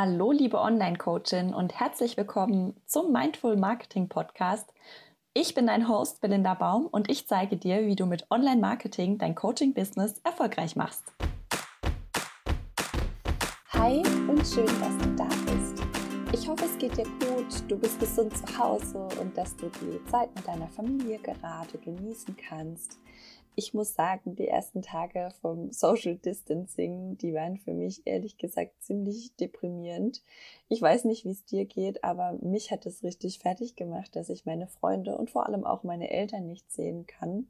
Hallo, liebe Online-Coachin und herzlich willkommen zum Mindful Marketing Podcast. Ich bin dein Host Belinda Baum und ich zeige dir, wie du mit Online-Marketing dein Coaching-Business erfolgreich machst. Hi und schön, dass du da bist. Ich hoffe, es geht dir gut, du bist gesund zu Hause und dass du die Zeit mit deiner Familie gerade genießen kannst ich muss sagen, die ersten Tage vom Social Distancing, die waren für mich ehrlich gesagt ziemlich deprimierend. Ich weiß nicht, wie es dir geht, aber mich hat es richtig fertig gemacht, dass ich meine Freunde und vor allem auch meine Eltern nicht sehen kann.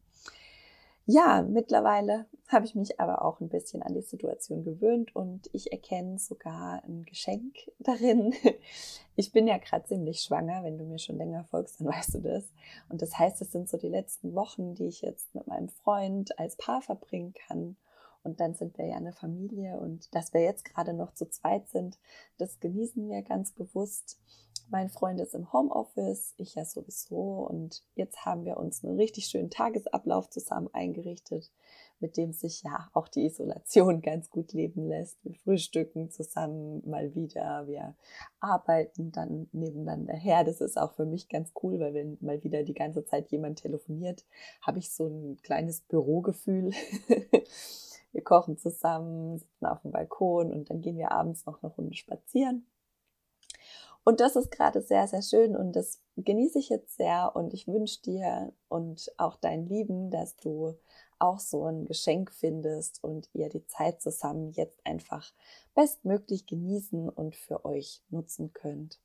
Ja, mittlerweile habe ich mich aber auch ein bisschen an die Situation gewöhnt und ich erkenne sogar ein Geschenk darin. Ich bin ja gerade ziemlich schwanger, wenn du mir schon länger folgst, dann weißt du das. Und das heißt, es sind so die letzten Wochen, die ich jetzt mit meinem Freund als Paar verbringen kann. Und dann sind wir ja eine Familie und dass wir jetzt gerade noch zu zweit sind, das genießen wir ganz bewusst. Mein Freund ist im Homeoffice, ich ja sowieso. Und jetzt haben wir uns einen richtig schönen Tagesablauf zusammen eingerichtet, mit dem sich ja auch die Isolation ganz gut leben lässt. Wir frühstücken zusammen mal wieder, wir arbeiten dann nebeneinander her. Das ist auch für mich ganz cool, weil wenn mal wieder die ganze Zeit jemand telefoniert, habe ich so ein kleines Bürogefühl. wir kochen zusammen, sitzen auf dem Balkon und dann gehen wir abends noch eine Runde spazieren. Und das ist gerade sehr, sehr schön und das genieße ich jetzt sehr und ich wünsche dir und auch deinen Lieben, dass du auch so ein Geschenk findest und ihr die Zeit zusammen jetzt einfach bestmöglich genießen und für euch nutzen könnt.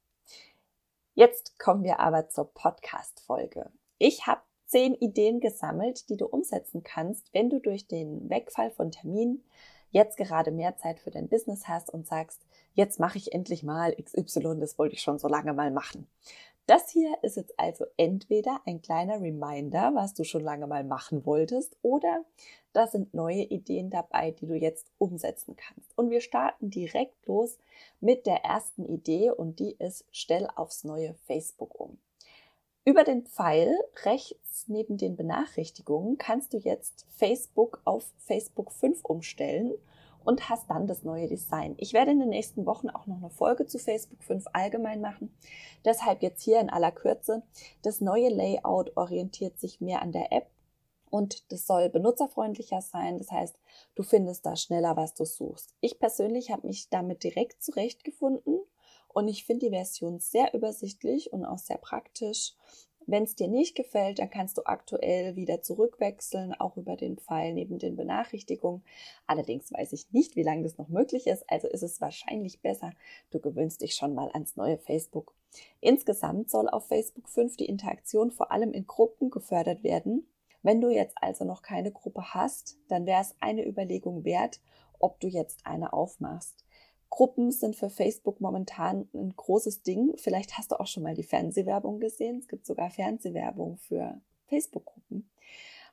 Jetzt kommen wir aber zur Podcast-Folge. Ich habe zehn Ideen gesammelt, die du umsetzen kannst, wenn du durch den Wegfall von Terminen jetzt gerade mehr Zeit für dein Business hast und sagst, jetzt mache ich endlich mal XY, das wollte ich schon so lange mal machen. Das hier ist jetzt also entweder ein kleiner Reminder, was du schon lange mal machen wolltest, oder da sind neue Ideen dabei, die du jetzt umsetzen kannst. Und wir starten direkt los mit der ersten Idee und die ist, stell aufs neue Facebook um. Über den Pfeil rechts neben den Benachrichtigungen kannst du jetzt Facebook auf Facebook 5 umstellen und hast dann das neue Design. Ich werde in den nächsten Wochen auch noch eine Folge zu Facebook 5 allgemein machen. Deshalb jetzt hier in aller Kürze. Das neue Layout orientiert sich mehr an der App und das soll benutzerfreundlicher sein. Das heißt, du findest da schneller, was du suchst. Ich persönlich habe mich damit direkt zurechtgefunden und ich finde die Version sehr übersichtlich und auch sehr praktisch. Wenn es dir nicht gefällt, dann kannst du aktuell wieder zurückwechseln, auch über den Pfeil neben den Benachrichtigungen. Allerdings weiß ich nicht, wie lange das noch möglich ist, also ist es wahrscheinlich besser, du gewöhnst dich schon mal ans neue Facebook. Insgesamt soll auf Facebook 5 die Interaktion vor allem in Gruppen gefördert werden. Wenn du jetzt also noch keine Gruppe hast, dann wäre es eine Überlegung wert, ob du jetzt eine aufmachst. Gruppen sind für Facebook momentan ein großes Ding. Vielleicht hast du auch schon mal die Fernsehwerbung gesehen. Es gibt sogar Fernsehwerbung für Facebook-Gruppen,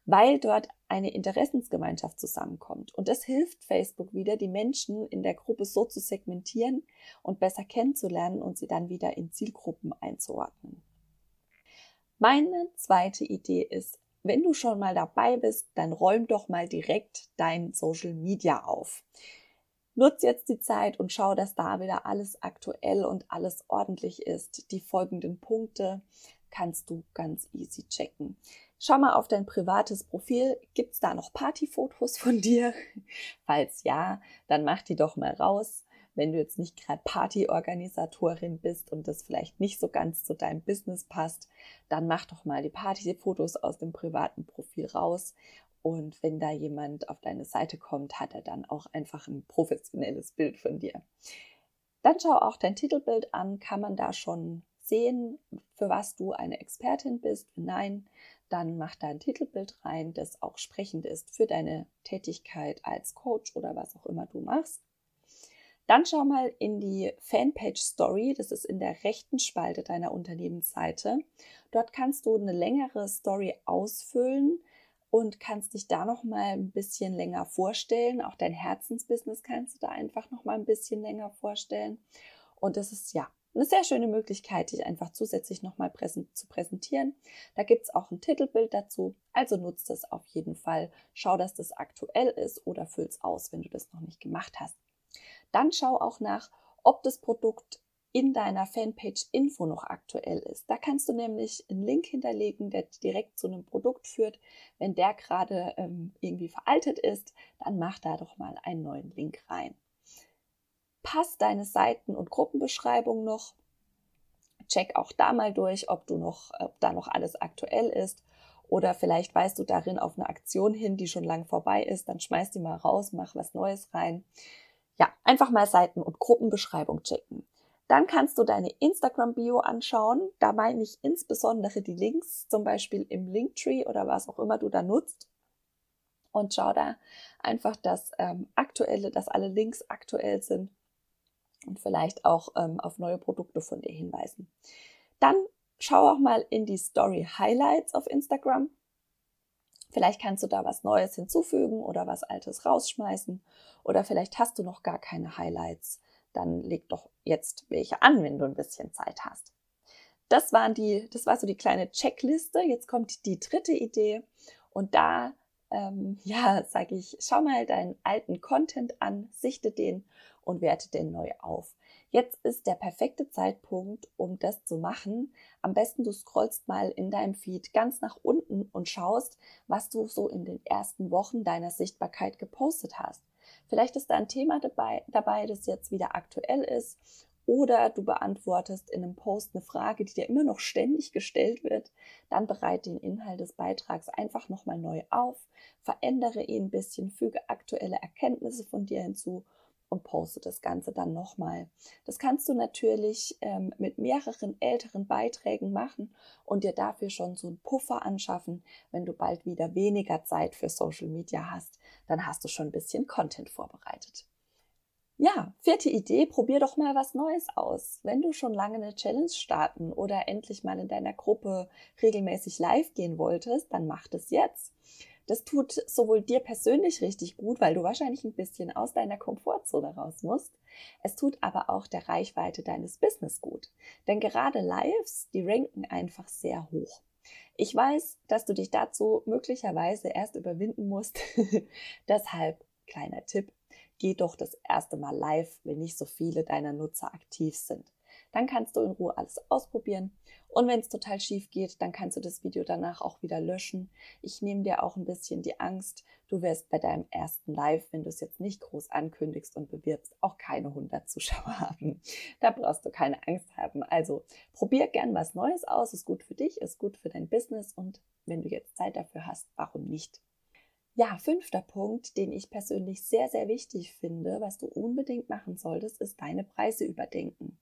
weil dort eine Interessensgemeinschaft zusammenkommt. Und das hilft Facebook wieder, die Menschen in der Gruppe so zu segmentieren und besser kennenzulernen und sie dann wieder in Zielgruppen einzuordnen. Meine zweite Idee ist, wenn du schon mal dabei bist, dann räum doch mal direkt dein Social Media auf. Nutz jetzt die Zeit und schau, dass da wieder alles aktuell und alles ordentlich ist. Die folgenden Punkte kannst du ganz easy checken. Schau mal auf dein privates Profil. Gibt's da noch Partyfotos von dir? Falls ja, dann mach die doch mal raus. Wenn du jetzt nicht gerade Partyorganisatorin bist und das vielleicht nicht so ganz zu deinem Business passt, dann mach doch mal die Partyfotos aus dem privaten Profil raus und wenn da jemand auf deine Seite kommt, hat er dann auch einfach ein professionelles Bild von dir. Dann schau auch dein Titelbild an. Kann man da schon sehen, für was du eine Expertin bist? Nein, dann mach da ein Titelbild rein, das auch sprechend ist für deine Tätigkeit als Coach oder was auch immer du machst. Dann schau mal in die Fanpage Story, das ist in der rechten Spalte deiner Unternehmensseite. Dort kannst du eine längere Story ausfüllen und kannst dich da noch mal ein bisschen länger vorstellen. Auch dein Herzensbusiness kannst du da einfach noch mal ein bisschen länger vorstellen. Und das ist ja eine sehr schöne Möglichkeit, dich einfach zusätzlich noch mal präsent zu präsentieren. Da gibt's auch ein Titelbild dazu. Also nutzt das auf jeden Fall. Schau, dass das aktuell ist oder füll's aus, wenn du das noch nicht gemacht hast. Dann schau auch nach, ob das Produkt in deiner Fanpage Info noch aktuell ist. Da kannst du nämlich einen Link hinterlegen, der direkt zu einem Produkt führt. Wenn der gerade ähm, irgendwie veraltet ist, dann mach da doch mal einen neuen Link rein. Passt deine Seiten- und Gruppenbeschreibung noch? Check auch da mal durch, ob du noch, ob da noch alles aktuell ist. Oder vielleicht weist du darin auf eine Aktion hin, die schon lang vorbei ist. Dann schmeiß die mal raus, mach was Neues rein. Ja, einfach mal Seiten- und Gruppenbeschreibung checken. Dann kannst du deine Instagram-Bio anschauen. Da meine ich insbesondere die Links, zum Beispiel im Linktree oder was auch immer du da nutzt. Und schau da einfach, dass ähm, aktuelle, dass alle Links aktuell sind und vielleicht auch ähm, auf neue Produkte von dir hinweisen. Dann schau auch mal in die Story Highlights auf Instagram. Vielleicht kannst du da was Neues hinzufügen oder was Altes rausschmeißen. Oder vielleicht hast du noch gar keine Highlights dann leg doch jetzt welche an, wenn du ein bisschen Zeit hast. Das waren die, das war so die kleine Checkliste. Jetzt kommt die dritte Idee und da ähm, ja, sage ich, schau mal deinen alten Content an, sichte den und werte den neu auf. Jetzt ist der perfekte Zeitpunkt, um das zu machen. Am besten du scrollst mal in deinem Feed ganz nach unten und schaust, was du so in den ersten Wochen deiner Sichtbarkeit gepostet hast. Vielleicht ist da ein Thema dabei, dabei, das jetzt wieder aktuell ist. Oder du beantwortest in einem Post eine Frage, die dir immer noch ständig gestellt wird. Dann bereite den Inhalt des Beitrags einfach nochmal neu auf, verändere ihn ein bisschen, füge aktuelle Erkenntnisse von dir hinzu und poste das Ganze dann nochmal. Das kannst du natürlich ähm, mit mehreren älteren Beiträgen machen und dir dafür schon so einen Puffer anschaffen. Wenn du bald wieder weniger Zeit für Social Media hast, dann hast du schon ein bisschen Content vorbereitet. Ja, vierte Idee, probier doch mal was Neues aus. Wenn du schon lange eine Challenge starten oder endlich mal in deiner Gruppe regelmäßig live gehen wolltest, dann mach das jetzt. Das tut sowohl dir persönlich richtig gut, weil du wahrscheinlich ein bisschen aus deiner Komfortzone raus musst. Es tut aber auch der Reichweite deines Business gut. Denn gerade Lives, die ranken einfach sehr hoch. Ich weiß, dass du dich dazu möglicherweise erst überwinden musst. Deshalb kleiner Tipp, geh doch das erste Mal live, wenn nicht so viele deiner Nutzer aktiv sind. Dann kannst du in Ruhe alles ausprobieren. Und wenn es total schief geht, dann kannst du das Video danach auch wieder löschen. Ich nehme dir auch ein bisschen die Angst. Du wirst bei deinem ersten Live, wenn du es jetzt nicht groß ankündigst und bewirbst, auch keine 100 Zuschauer haben. Da brauchst du keine Angst haben. Also probier gern was Neues aus. Ist gut für dich, ist gut für dein Business. Und wenn du jetzt Zeit dafür hast, warum nicht? Ja, fünfter Punkt, den ich persönlich sehr, sehr wichtig finde, was du unbedingt machen solltest, ist deine Preise überdenken.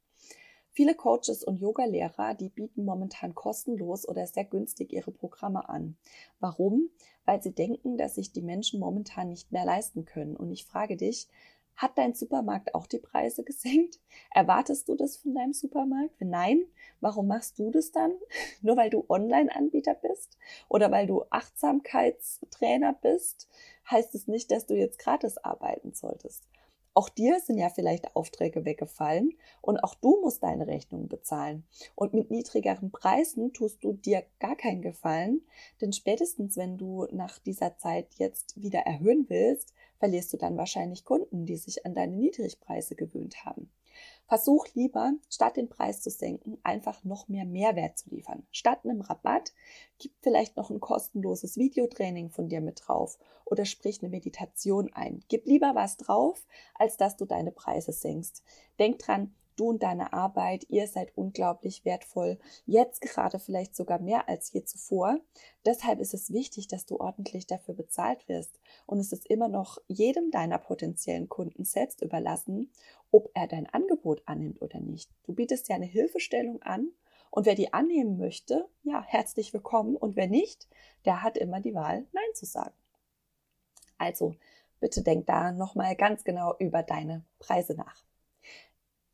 Viele Coaches und Yogalehrer, die bieten momentan kostenlos oder sehr günstig ihre Programme an. Warum? Weil sie denken, dass sich die Menschen momentan nicht mehr leisten können. Und ich frage dich, hat dein Supermarkt auch die Preise gesenkt? Erwartest du das von deinem Supermarkt? Wenn nein, warum machst du das dann? Nur weil du Online-Anbieter bist oder weil du Achtsamkeitstrainer bist, heißt es nicht, dass du jetzt gratis arbeiten solltest. Auch dir sind ja vielleicht Aufträge weggefallen und auch du musst deine Rechnungen bezahlen. Und mit niedrigeren Preisen tust du dir gar keinen Gefallen, denn spätestens wenn du nach dieser Zeit jetzt wieder erhöhen willst, verlierst du dann wahrscheinlich Kunden, die sich an deine Niedrigpreise gewöhnt haben. Versuch lieber, statt den Preis zu senken, einfach noch mehr Mehrwert zu liefern. Statt einem Rabatt, gib vielleicht noch ein kostenloses Videotraining von dir mit drauf oder sprich eine Meditation ein. Gib lieber was drauf, als dass du deine Preise senkst. Denk dran, du und deine Arbeit, ihr seid unglaublich wertvoll, jetzt gerade vielleicht sogar mehr als je zuvor. Deshalb ist es wichtig, dass du ordentlich dafür bezahlt wirst. Und es ist immer noch jedem deiner potenziellen Kunden selbst überlassen, ob er dein Angebot annimmt oder nicht. Du bietest ja eine Hilfestellung an und wer die annehmen möchte, ja, herzlich willkommen. Und wer nicht, der hat immer die Wahl, Nein zu sagen. Also, bitte denk da nochmal ganz genau über deine Preise nach.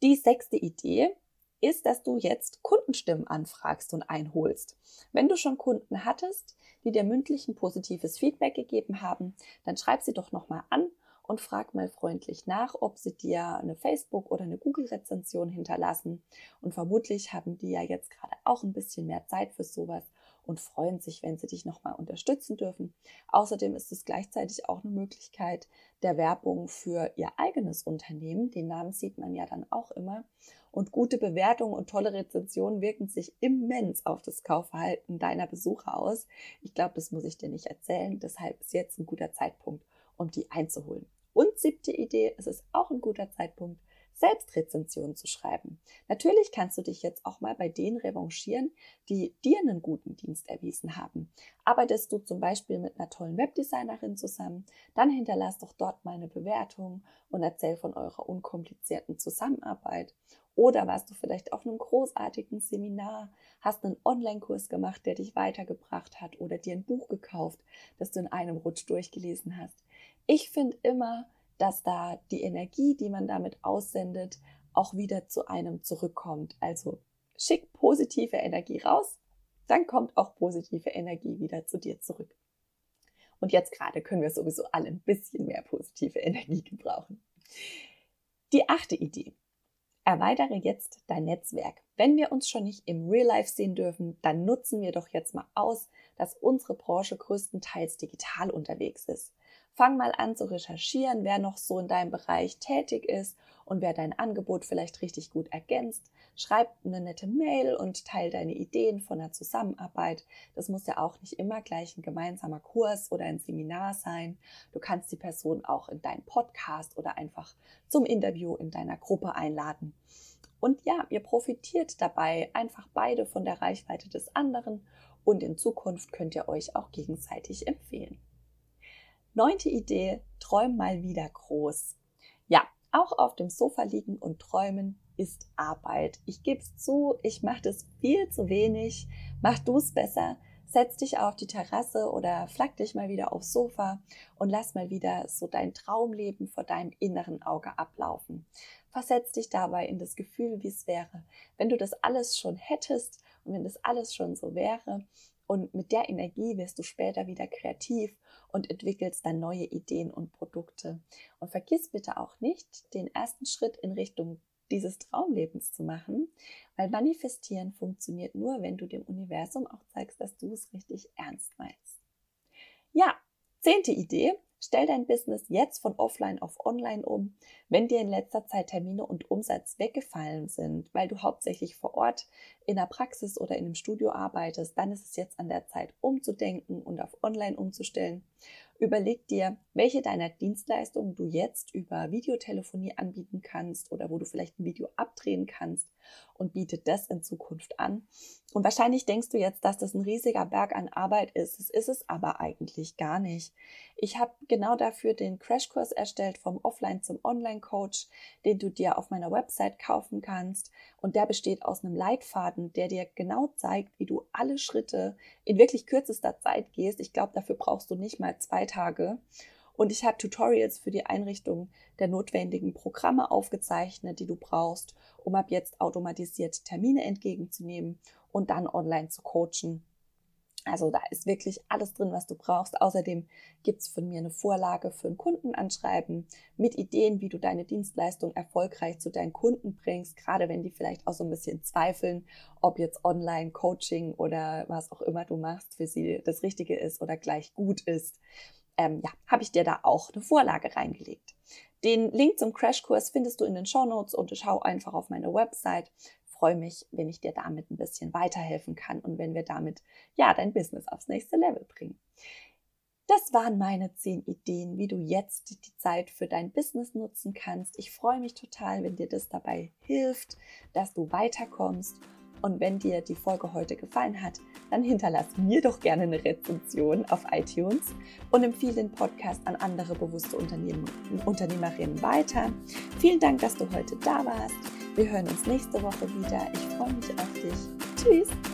Die sechste Idee ist, dass du jetzt Kundenstimmen anfragst und einholst. Wenn du schon Kunden hattest, die dir mündlich ein positives Feedback gegeben haben, dann schreib sie doch nochmal an und frag mal freundlich nach, ob sie dir eine Facebook- oder eine Google-Rezension hinterlassen. Und vermutlich haben die ja jetzt gerade auch ein bisschen mehr Zeit für sowas und freuen sich, wenn sie dich nochmal unterstützen dürfen. Außerdem ist es gleichzeitig auch eine Möglichkeit der Werbung für ihr eigenes Unternehmen. Den Namen sieht man ja dann auch immer. Und gute Bewertungen und tolle Rezensionen wirken sich immens auf das Kaufverhalten deiner Besucher aus. Ich glaube, das muss ich dir nicht erzählen. Deshalb ist jetzt ein guter Zeitpunkt, um die einzuholen. Und siebte Idee, es ist auch ein guter Zeitpunkt, Selbstrezensionen zu schreiben. Natürlich kannst du dich jetzt auch mal bei denen revanchieren, die dir einen guten Dienst erwiesen haben. Arbeitest du zum Beispiel mit einer tollen Webdesignerin zusammen, dann hinterlass doch dort mal eine Bewertung und erzähl von eurer unkomplizierten Zusammenarbeit. Oder warst du vielleicht auf einem großartigen Seminar, hast einen Online-Kurs gemacht, der dich weitergebracht hat oder dir ein Buch gekauft, das du in einem Rutsch durchgelesen hast. Ich finde immer, dass da die Energie, die man damit aussendet, auch wieder zu einem zurückkommt. Also schick positive Energie raus, dann kommt auch positive Energie wieder zu dir zurück. Und jetzt gerade können wir sowieso alle ein bisschen mehr positive Energie gebrauchen. Die achte Idee. Erweitere jetzt dein Netzwerk. Wenn wir uns schon nicht im Real Life sehen dürfen, dann nutzen wir doch jetzt mal aus, dass unsere Branche größtenteils digital unterwegs ist. Fang mal an zu recherchieren, wer noch so in deinem Bereich tätig ist und wer dein Angebot vielleicht richtig gut ergänzt. Schreib eine nette Mail und teile deine Ideen von der Zusammenarbeit. Das muss ja auch nicht immer gleich ein gemeinsamer Kurs oder ein Seminar sein. Du kannst die Person auch in deinen Podcast oder einfach zum Interview in deiner Gruppe einladen. Und ja, ihr profitiert dabei einfach beide von der Reichweite des anderen und in Zukunft könnt ihr euch auch gegenseitig empfehlen. Neunte Idee, träum mal wieder groß. Ja, auch auf dem Sofa liegen und träumen ist Arbeit. Ich gebe es zu, ich mache das viel zu wenig. Mach du es besser. Setz dich auf die Terrasse oder flack dich mal wieder aufs Sofa und lass mal wieder so dein Traumleben vor deinem inneren Auge ablaufen. Versetz dich dabei in das Gefühl, wie es wäre, wenn du das alles schon hättest und wenn das alles schon so wäre und mit der Energie wirst du später wieder kreativ und entwickelst dann neue Ideen und Produkte. Und vergiss bitte auch nicht, den ersten Schritt in Richtung dieses Traumlebens zu machen, weil manifestieren funktioniert nur, wenn du dem Universum auch zeigst, dass du es richtig ernst meinst. Ja, zehnte Idee. Stell dein Business jetzt von offline auf online um. Wenn dir in letzter Zeit Termine und Umsatz weggefallen sind, weil du hauptsächlich vor Ort in der Praxis oder in einem Studio arbeitest, dann ist es jetzt an der Zeit umzudenken und auf online umzustellen. Überleg dir, welche deiner Dienstleistungen du jetzt über Videotelefonie anbieten kannst oder wo du vielleicht ein Video abdrehen kannst und biete das in Zukunft an. Und wahrscheinlich denkst du jetzt, dass das ein riesiger Berg an Arbeit ist. Das ist es aber eigentlich gar nicht. Ich habe genau dafür den Crashkurs erstellt vom Offline zum Online-Coach, den du dir auf meiner Website kaufen kannst. Und der besteht aus einem Leitfaden, der dir genau zeigt, wie du alle Schritte in wirklich kürzester Zeit gehst. Ich glaube, dafür brauchst du nicht mal zwei Tage. Und ich habe Tutorials für die Einrichtung der notwendigen Programme aufgezeichnet, die du brauchst, um ab jetzt automatisiert Termine entgegenzunehmen und dann online zu coachen also da ist wirklich alles drin, was du brauchst. Außerdem gibt's von mir eine Vorlage für ein Kundenanschreiben mit Ideen, wie du deine Dienstleistung erfolgreich zu deinen Kunden bringst, gerade wenn die vielleicht auch so ein bisschen zweifeln, ob jetzt Online-Coaching oder was auch immer du machst, für sie das Richtige ist oder gleich gut ist. Ähm, ja, habe ich dir da auch eine Vorlage reingelegt. Den Link zum Crashkurs findest du in den Show Notes und schau einfach auf meine Website freue mich, wenn ich dir damit ein bisschen weiterhelfen kann und wenn wir damit ja dein Business aufs nächste Level bringen. Das waren meine zehn Ideen, wie du jetzt die Zeit für dein Business nutzen kannst. Ich freue mich total, wenn dir das dabei hilft, dass du weiterkommst. Und wenn dir die Folge heute gefallen hat, dann hinterlass mir doch gerne eine Rezension auf iTunes und empfehle den Podcast an andere bewusste Unternehmerinnen weiter. Vielen Dank, dass du heute da warst. Wir hören uns nächste Woche wieder. Ich freue mich auf dich. Tschüss.